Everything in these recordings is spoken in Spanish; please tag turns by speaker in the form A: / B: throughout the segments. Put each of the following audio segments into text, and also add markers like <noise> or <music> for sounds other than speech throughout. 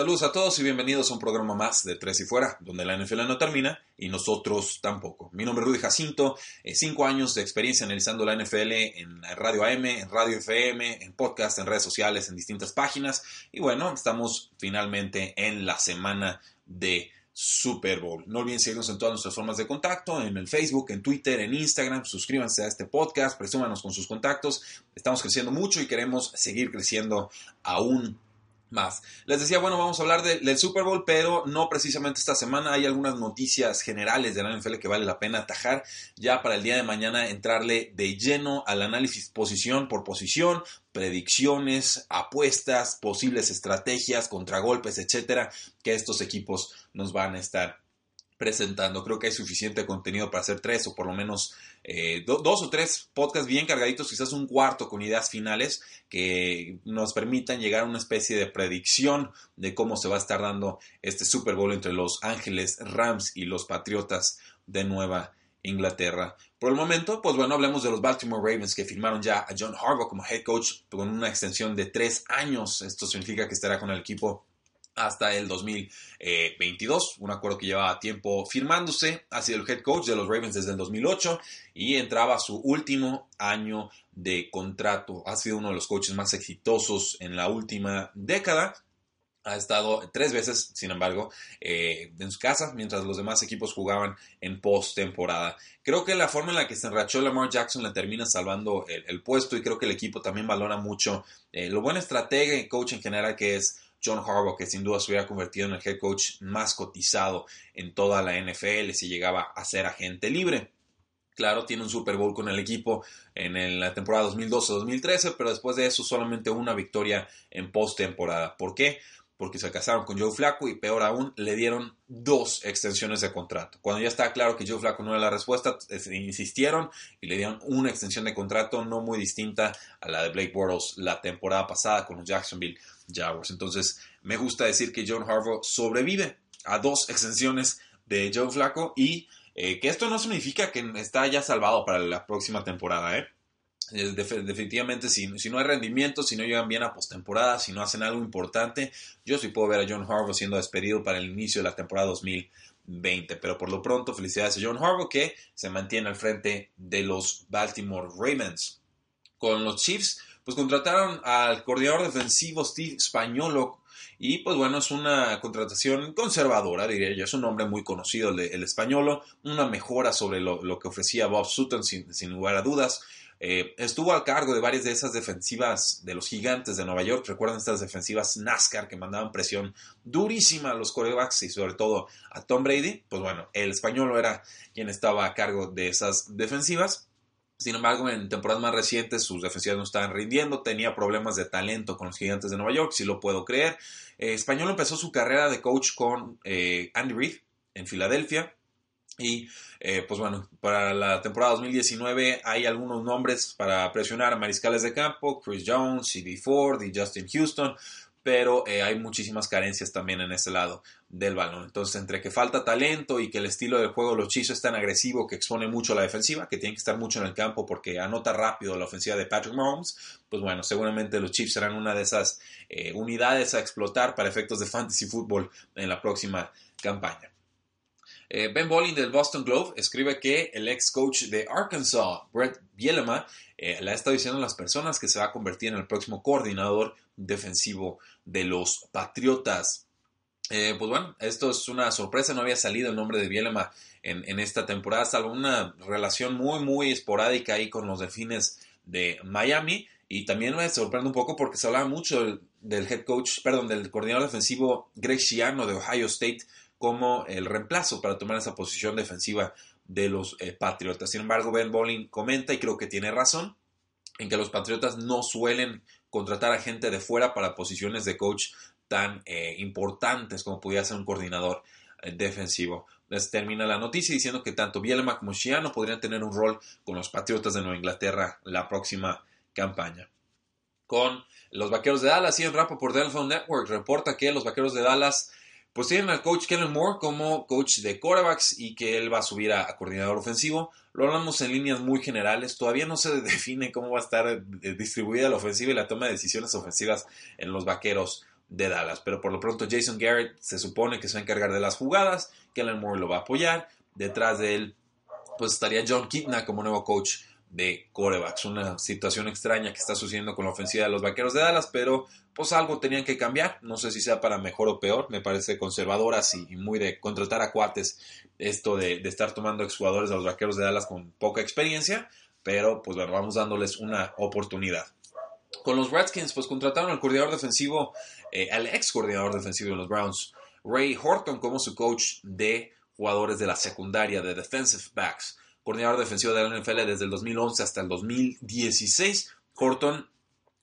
A: Saludos a todos y bienvenidos a un programa más de Tres y Fuera, donde la NFL no termina y nosotros tampoco. Mi nombre es Rudy Jacinto, eh, cinco años de experiencia analizando la NFL en Radio AM, en Radio FM, en podcast, en redes sociales, en distintas páginas. Y bueno, estamos finalmente en la semana de Super Bowl. No olviden seguirnos en todas nuestras formas de contacto, en el Facebook, en Twitter, en Instagram. Suscríbanse a este podcast, presúmanos con sus contactos. Estamos creciendo mucho y queremos seguir creciendo aún más. Les decía, bueno, vamos a hablar del Super Bowl, pero no precisamente esta semana. Hay algunas noticias generales de la NFL que vale la pena atajar. Ya para el día de mañana entrarle de lleno al análisis posición por posición, predicciones, apuestas, posibles estrategias, contragolpes, etcétera, que estos equipos nos van a estar presentando. Creo que hay suficiente contenido para hacer tres o por lo menos eh, dos o tres podcasts bien cargaditos, quizás un cuarto con ideas finales que nos permitan llegar a una especie de predicción de cómo se va a estar dando este Super Bowl entre los Ángeles Rams y los Patriotas de Nueva Inglaterra. Por el momento, pues bueno, hablemos de los Baltimore Ravens que firmaron ya a John Harbaugh como head coach con una extensión de tres años. Esto significa que estará con el equipo hasta el 2022, un acuerdo que llevaba tiempo firmándose, ha sido el head coach de los Ravens desde el 2008 y entraba su último año de contrato. Ha sido uno de los coaches más exitosos en la última década. Ha estado tres veces, sin embargo, eh, en su casa, mientras los demás equipos jugaban en postemporada. Creo que la forma en la que se enrachó Lamar Jackson le termina salvando el, puesto y creo que el equipo también valora mucho eh, lo buen estratega y coach en general que es John Harbaugh, que sin duda se hubiera convertido en el head coach más cotizado en toda la NFL si llegaba a ser agente libre. Claro, tiene un Super Bowl con el equipo en la temporada 2012-2013, pero después de eso solamente una victoria en postemporada. ¿Por qué? Porque se casaron con Joe Flacco y peor aún, le dieron dos extensiones de contrato. Cuando ya estaba claro que Joe Flacco no era la respuesta, insistieron y le dieron una extensión de contrato no muy distinta a la de Blake Bortles la temporada pasada con los Jacksonville Jaguars. Entonces, me gusta decir que John Harbaugh sobrevive a dos extensiones de Joe Flacco y eh, que esto no significa que está ya salvado para la próxima temporada, ¿eh? Definitivamente, si, no hay rendimiento, si no llegan bien a postemporada, si no hacen algo importante, yo sí puedo ver a John Harbaugh siendo despedido para el inicio de la temporada 2020. Pero por lo pronto, felicidades a John Harbaugh que se mantiene al frente de los Baltimore Ravens. Con los Chiefs, pues contrataron al coordinador defensivo Steve Spagnolo y pues bueno, es una contratación conservadora, diría yo. Es un nombre muy conocido, el, el españolo. Una mejora sobre lo, que ofrecía Bob Sutton, sin, lugar a dudas. Eh, estuvo al cargo de varias de esas defensivas de los gigantes de Nueva York. Recuerdan estas defensivas NASCAR que mandaban presión durísima a los corebacks y sobre todo a Tom Brady. Pues bueno, el españolo era quien estaba a cargo de esas defensivas. Sin embargo, en temporadas más recientes sus defensivas no estaban rindiendo, tenía problemas de talento con los gigantes de Nueva York, si lo puedo creer. Eh, Español empezó su carrera de coach con eh, Andy Reid en Filadelfia. Y eh, pues bueno, para la temporada 2019 hay algunos nombres para presionar a mariscales de campo, Chris Jones, CD Ford y Justin Houston pero eh, hay muchísimas carencias también en ese lado del balón. Entonces, entre que falta talento y que el estilo del juego de los Chiefs es tan agresivo que expone mucho a la defensiva, que tiene que estar mucho en el campo porque anota rápido la ofensiva de Patrick Mahomes, pues bueno, seguramente los Chiefs serán una de esas eh, unidades a explotar para efectos de fantasy fútbol en la próxima campaña. Eh, ben Bolling del Boston Globe escribe que el ex coach de Arkansas, Brett Bielema, le ha estado diciendo a las personas que se va a convertir en el próximo coordinador defensivo de los Patriotas. Eh, pues bueno, esto es una sorpresa, no había salido el nombre de Bielema en, esta temporada, salvo una relación muy, muy esporádica ahí con los delfines de Miami. Y también me sorprende un poco porque se hablaba mucho del, head coach, perdón, del coordinador defensivo Greg Schiano de Ohio State como el reemplazo para tomar esa posición defensiva de los eh, Patriotas. Sin embargo, Ben Bowling comenta, y creo que tiene razón, en que los Patriotas no suelen contratar a gente de fuera para posiciones de coach tan eh, importantes como pudiera ser un coordinador eh, defensivo. Les termina la noticia diciendo que tanto Bielema como Shiano podrían tener un rol con los Patriotas de Nueva Inglaterra la próxima campaña. Con los Vaqueros de Dallas, y en por Delphone Network reporta que los Vaqueros de Dallas pues tienen al coach Kellen Moore como coach de quarterbacks y que él va a subir a, coordinador ofensivo. Lo hablamos en líneas muy generales. Todavía no se <laughs> define cómo va a estar eh, distribuida la ofensiva y la toma de decisiones ofensivas en los vaqueros de Dallas. Pero por lo pronto Jason Garrett se supone que se va a encargar de las jugadas. Kellen Moore lo va a apoyar. Detrás de él pues estaría John Kitna como nuevo coach de corebacks. Una situación extraña que está sucediendo con la ofensiva de los vaqueros de Dallas, pero pues algo tenían que cambiar. No sé si sea para mejor o peor. Me parece conservadoras y, muy de contratar a cuates esto de, estar tomando exjugadores de los vaqueros de Dallas con poca experiencia, pero pues bueno, vamos dándoles una oportunidad. Con los Redskins, pues contrataron al coordinador defensivo, eh, al ex coordinador defensivo de los Browns, Ray Horton, como su coach de jugadores de la secundaria de defensive backs coordinador defensivo de la NFL desde el 2011 hasta el 2016. Horton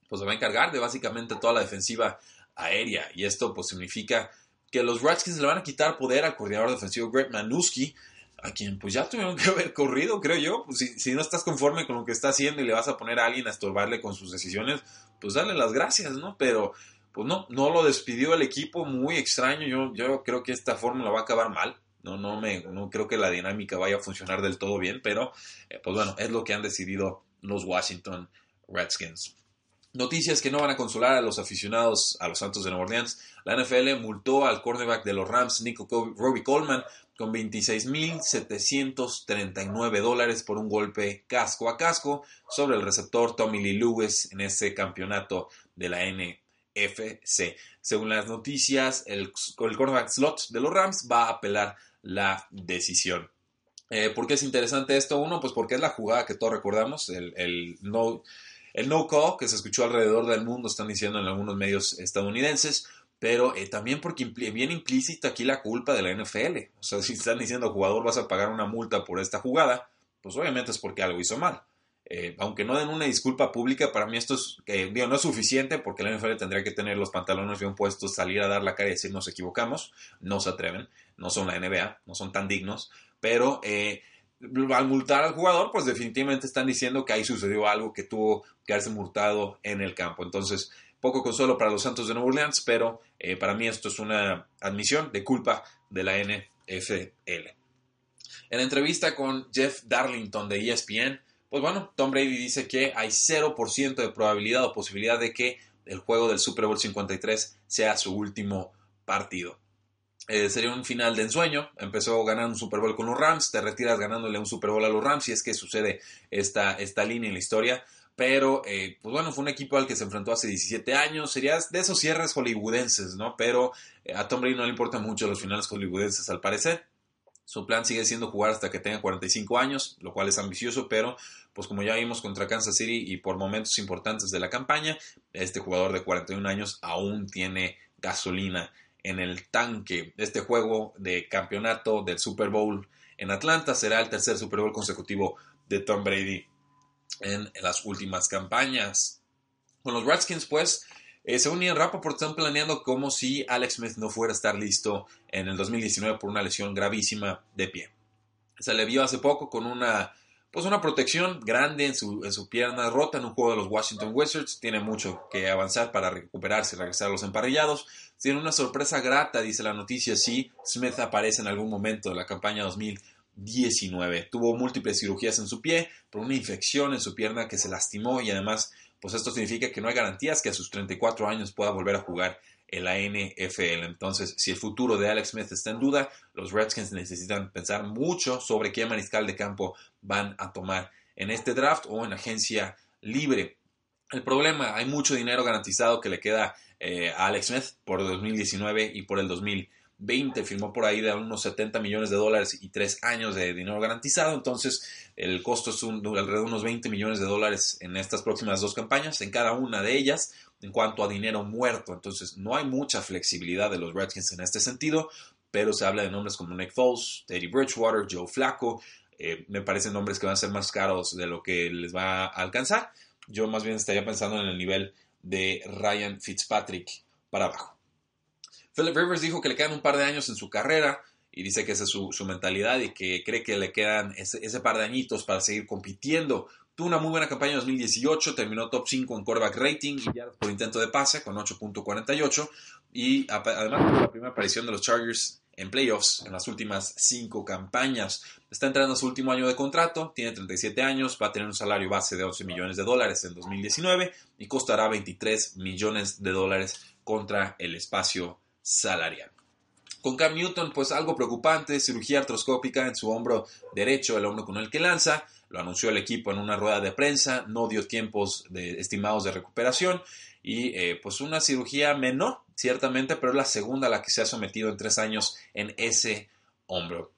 A: pues se va a encargar de básicamente toda la defensiva aérea y esto pues significa que los Redskins le van a quitar poder al coordinador defensivo Greg Manuski, a quien pues ya tuvieron que haber corrido, creo yo. Pues, si, si, no estás conforme con lo que está haciendo y le vas a poner a alguien a estorbarle con sus decisiones, pues dale las gracias, ¿no? Pero pues no, no lo despidió el equipo, muy extraño. Yo, yo creo que esta fórmula va a acabar mal. No, no, me, no creo que la dinámica vaya a funcionar del todo bien, pero eh, pues bueno, es lo que han decidido los Washington Redskins. Noticias que no van a consolar a los aficionados a los Santos de Nueva Orleans. La NFL multó al cornerback de los Rams, Nico Robbie Coleman, con 26.739 dólares por un golpe casco a casco sobre el receptor Tommy Lee Lewis en ese campeonato de la NFC. Según las noticias, el, el cornerback slot de los Rams va a apelar la decisión. Eh, ¿Por qué es interesante esto? Uno, pues porque es la jugada que todos recordamos, el, no, el no call que se escuchó alrededor del mundo, están diciendo en algunos medios estadounidenses, pero eh, también porque viene implícita aquí la culpa de la NFL. O sea, si están diciendo jugador vas a pagar una multa por esta jugada, pues obviamente es porque algo hizo mal. Eh, aunque no den una disculpa pública, para mí esto es, no es suficiente porque la NFL tendría que tener los pantalones bien puestos, salir a dar la cara y decir nos equivocamos, no se atreven, no son la NBA, no son tan dignos, pero eh, al multar al jugador, pues definitivamente están diciendo que ahí sucedió algo que tuvo que haberse multado en el campo. Entonces, poco consuelo para los Santos de Nueva Orleans, pero eh, para mí esto es una admisión de culpa de la NFL. En la entrevista con Jeff Darlington de ESPN, pues bueno, Tom Brady dice que hay 0% de probabilidad o posibilidad de que el juego del Super Bowl 53 sea su último partido. Eh, sería un final de ensueño. Empezó ganando un Super Bowl con los Rams, te retiras ganándole un Super Bowl a los Rams, y es que sucede esta, esta línea en la historia. Pero, eh, pues bueno, fue un equipo al que se enfrentó hace 17 años. Sería de esos cierres hollywoodenses, ¿no? Pero eh, a Tom Brady no le importan mucho los finales hollywoodenses, al parecer. Su plan sigue siendo jugar hasta que tenga 45 años, lo cual es ambicioso, pero pues como ya vimos contra Kansas City y por momentos importantes de la campaña, este jugador de 41 años aún tiene gasolina en el tanque. Este juego de campeonato del Super Bowl en Atlanta será el tercer Super Bowl consecutivo de Tom Brady en las últimas campañas. Con los Redskins, pues, eh, según Ian Rappaport, están planeando como si Alex Smith no fuera a estar listo en el 2019 por una lesión gravísima de pie. Se le vio hace poco con una, pues una protección grande en su, en su pierna rota en un juego de los Washington Wizards. Tiene mucho que avanzar para recuperarse y regresar a los emparrillados. Tiene una sorpresa grata, dice la noticia, si Smith aparece en algún momento de la campaña 2019. Tuvo múltiples cirugías en su pie por una infección en su pierna que se lastimó y además pues esto significa que no hay garantías que a sus 34 años pueda volver a jugar en la NFL. Entonces, si el futuro de Alex Smith está en duda, los Redskins necesitan pensar mucho sobre qué mariscal de campo van a tomar en este draft o en agencia libre. El problema, hay mucho dinero garantizado que le queda eh, a Alex Smith por el 2019 y por el 2020 20, firmó por ahí de unos 70 millones de dólares y 3 años de dinero garantizado, entonces el costo es alrededor de unos 20 millones de dólares en estas próximas dos campañas, en cada una de ellas, en cuanto a dinero muerto, entonces no hay mucha flexibilidad de los Redskins en este sentido, pero se habla de nombres como Nick Foles, Teddy Bridgewater, Joe Flacco, eh, me parecen nombres que van a ser más caros de lo que les va a alcanzar. Yo más bien estaría pensando en el nivel de Ryan Fitzpatrick para abajo. Philip Rivers dijo que le quedan un par de años en su carrera y dice que esa es su, mentalidad y que cree que le quedan ese, par de añitos para seguir compitiendo. Tuvo una muy buena campaña en 2018, terminó top 5 en quarterback rating y ya por intento de pase con 8.48 y además tuvo la primera aparición de los Chargers en playoffs en las últimas cinco campañas. Está entrando a su último año de contrato, tiene 37 años, va a tener un salario base de 11 millones de dólares en 2019 y costará 23 millones de dólares contra el espacio salarial. Con Cam Newton, pues algo preocupante, cirugía artroscópica en su hombro derecho, el hombro con el que lanza, lo anunció el equipo en una rueda de prensa, no dio tiempos estimados de recuperación y eh, pues una cirugía menor, ciertamente, pero es la segunda a la que se ha sometido en tres años en ese hombro.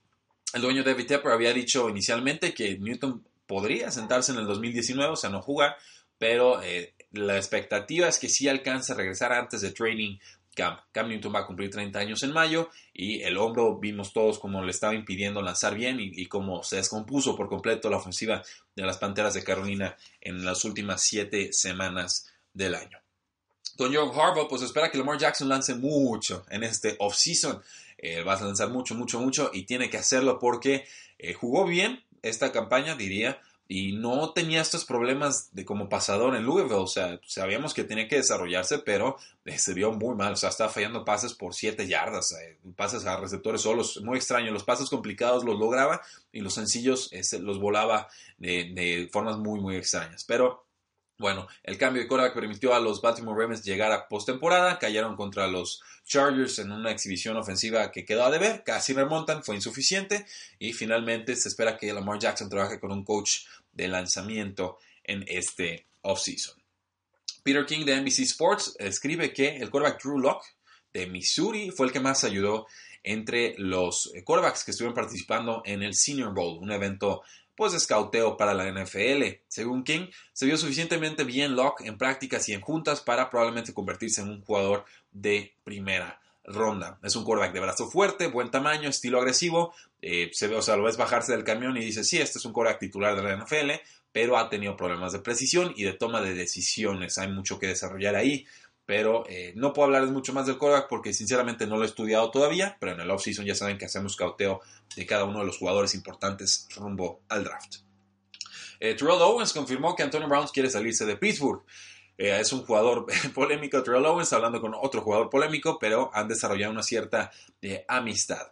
A: El dueño David Tepper había dicho inicialmente que Newton podría sentarse en el 2019, o sea, no jugar, pero eh, la expectativa es que sí alcance a regresar antes de training Cam Newton va a cumplir 30 años en mayo y el hombro vimos todos cómo le estaba impidiendo lanzar bien y, y cómo se descompuso por completo la ofensiva de las Panteras de Carolina en las últimas siete semanas del año. Con John Harbaugh, pues espera que Lamar Jackson lance mucho en este offseason. Eh, va a lanzar mucho, mucho, mucho y tiene que hacerlo porque eh, jugó bien esta campaña, diría, y no tenía estos problemas de como pasador en Louisville. O sea, sabíamos que tenía que desarrollarse, pero eh, se vio muy mal. O sea, estaba fallando pases por 7 yardas, pases a receptores solos. Muy extraño. Los pases complicados los lograba y los sencillos los volaba de, de formas muy, muy extrañas. Pero bueno, el cambio de quarterback permitió a los Baltimore Ravens llegar a postemporada, cayeron contra los Chargers en una exhibición ofensiva que quedó a deber, casi remontan, fue insuficiente y finalmente se espera que Lamar Jackson trabaje con un coach de lanzamiento en este offseason. Peter King de NBC Sports escribe que el quarterback Drew Locke de Missouri fue el que más ayudó entre los quarterbacks que estuvieron participando en el Senior Bowl, un evento pues de escauteo para la NFL. Según King, se vio suficientemente bien Locke en prácticas y en juntas para probablemente convertirse en un jugador de primera ronda. Es un quarterback de brazo fuerte, buen tamaño, estilo agresivo. Eh, se ve, o sea, lo ves bajarse del camión y dices, sí, este es un quarterback titular de la NFL, pero ha tenido problemas de precisión y de toma de decisiones. Hay mucho que desarrollar ahí pero eh, no puedo hablarles mucho más del quarterback porque sinceramente no lo he estudiado todavía, pero en el offseason ya saben que hacemos cauteo de cada uno de los jugadores importantes rumbo al draft. Eh, Terrell Owens confirmó que Antonio Brown quiere salirse de Pittsburgh. Eh, es un jugador <laughs> polémico, Terrell Owens, hablando con otro jugador polémico, pero han desarrollado una cierta amistad.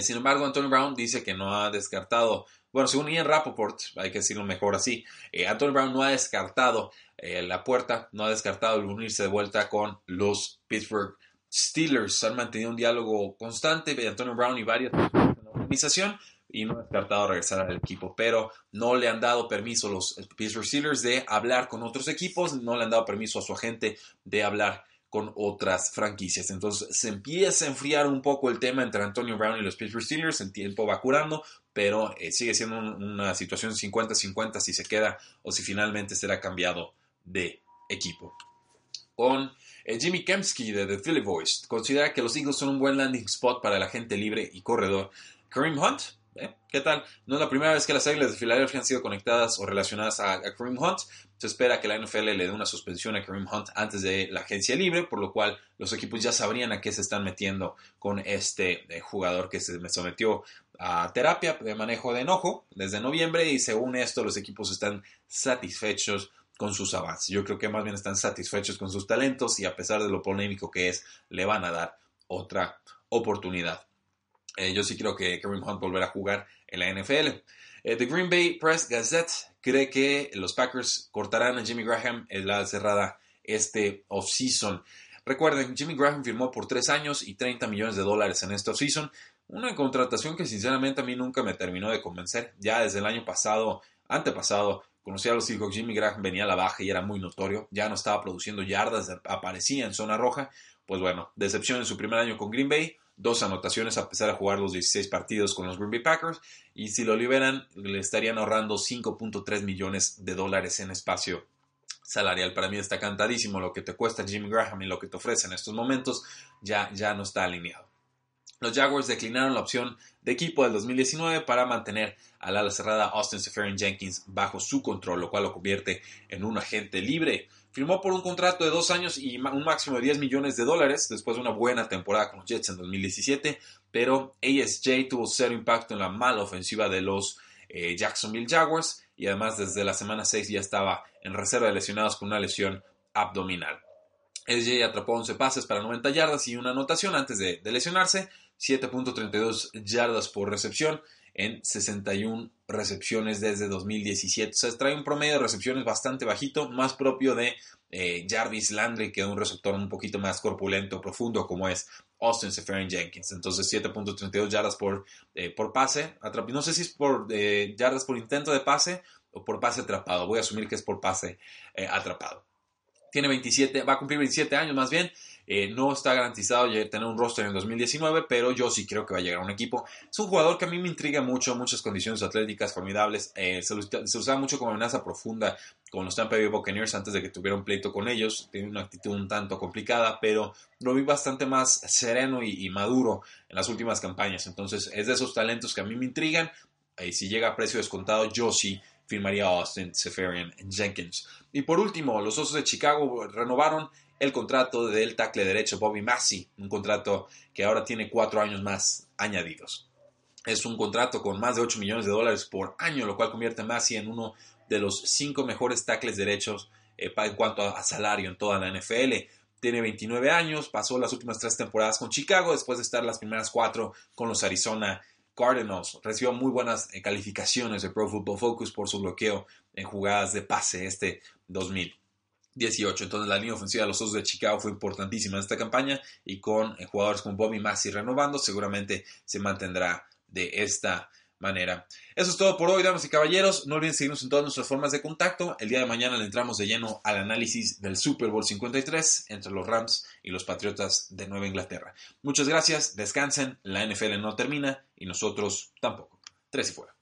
A: sin embargo, Antonio Brown dice que no ha descartado bueno, según Ian Rappaport, hay que decirlo mejor así, eh, Antonio Brown no ha descartado eh, la puerta, no ha descartado el unirse de vuelta con los Pittsburgh Steelers. Han mantenido un diálogo constante de Antonio Brown y varias personas en la organización y no ha descartado regresar al equipo, pero no le han dado permiso a los Pittsburgh Steelers de hablar con otros equipos, no le han dado permiso a su agente de hablar con otras franquicias. Entonces se empieza a enfriar un poco el tema entre Antonio Brown y los Pittsburgh Steelers, el tiempo va curando, pero eh, sigue siendo una situación 50-50 si se queda o si finalmente será cambiado de equipo. Con eh, Jimmy Kemsky de The Philly Voice, considera que los Eagles son un buen landing spot para el agente libre y corredor. Kareem Hunt, ¿eh? ¿qué tal? No es la primera vez que las Águilas de Filadelfia han sido conectadas o relacionadas a, Kareem Hunt. Se espera que la NFL le dé una suspensión a Kareem Hunt antes de la agencia libre, por lo cual los equipos ya sabrían a qué se están metiendo con este jugador que se sometió a terapia de manejo de enojo desde noviembre y según esto los equipos están satisfechos con sus avances. Yo creo que más bien están satisfechos con sus talentos y a pesar de lo polémico que es, le van a dar otra oportunidad. Eh, yo sí creo que Kareem Hunt volverá a jugar en la NFL. Eh, The Green Bay Press Gazette cree que los Packers cortarán a Jimmy Graham en la cerrada este offseason. Recuerden, Jimmy Graham firmó por 3 años y 30 millones de dólares en este offseason. Una contratación que sinceramente a mí nunca me terminó de convencer. Ya desde el año pasado, antepasado, conocí a los Seahawks, Jimmy Graham venía a la baja y era muy notorio. Ya no estaba produciendo yardas, aparecía en zona roja. Pues bueno, decepción en su primer año con Green Bay. Dos anotaciones a pesar de jugar los 16 partidos con los Green Bay Packers. Y si lo liberan, le estarían ahorrando 5.3 millones de dólares en espacio salarial. Para mí está cantadísimo lo que te cuesta Jimmy Graham y lo que te ofrece en estos momentos. Ya, ya no está alineado. Los Jaguars declinaron la opción de equipo del 2019 para mantener al ala cerrada Austin Seferian Jenkins bajo su control, lo cual lo convierte en un agente libre. Firmó por un contrato de dos años y un máximo de 10 millones de dólares después de una buena temporada con los Jets en 2017, pero ASJ tuvo cero impacto en la mala ofensiva de los eh, Jacksonville Jaguars y además desde la semana 6 ya estaba en reserva de lesionados con una lesión abdominal. ASJ atrapó 11 pases para 90 yardas y una anotación antes de lesionarse, 7.32 yardas por recepción en 61 recepciones desde 2017. O sea, trae un promedio de recepciones bastante bajito, más propio de eh, Jarvis Landry, que es un receptor un poquito más corpulento, profundo, como es Austin Seferian Jenkins. Entonces, 7.32 yardas por, eh, por pase. No sé si es por eh, yardas por intento de pase o por pase atrapado. Voy a asumir que es por pase atrapado. Tiene 27, va a cumplir 27 años más bien. Eh, no está garantizado tener un roster en 2019, pero yo sí creo que va a llegar a un equipo. Es un jugador que a mí me intriga mucho, muchas condiciones atléticas formidables. Eh, se, usaba mucho como amenaza profunda con los Tampa Bay Buccaneers antes de que tuviera un pleito con ellos. Tiene una actitud un tanto complicada, pero lo vi bastante más sereno y, maduro en las últimas campañas. Entonces es de esos talentos que a mí me intrigan. Y si llega a precio descontado, yo sí firmaría a Austin Seferian Jenkins. Y por último, los Osos de Chicago renovaron el contrato del tackle derecho Bobby Massey, un contrato que ahora tiene cuatro años más añadidos. Es un contrato con más de 8 millones de dólares por año, lo cual convierte a Massey en uno de los cinco mejores tackles derechos eh, en cuanto a, salario en toda la NFL. Tiene 29 años, pasó las últimas tres temporadas con Chicago, después de estar las primeras cuatro con los Arizona Cardinals. Recibió muy buenas eh, calificaciones de Pro Football Focus por su bloqueo en jugadas de pase este 2000. 18. Entonces la línea ofensiva de los Osos de Chicago fue importantísima en esta campaña y con eh, jugadores como Bobby Massey renovando seguramente se mantendrá de esta manera. Eso es todo por hoy, damas y caballeros. No olviden seguirnos en todas nuestras formas de contacto. El día de mañana le entramos de lleno al análisis del Super Bowl 53 entre los Rams y los Patriotas de Nueva Inglaterra. Muchas gracias, descansen, la NFL no termina y nosotros tampoco. Tres y fuera.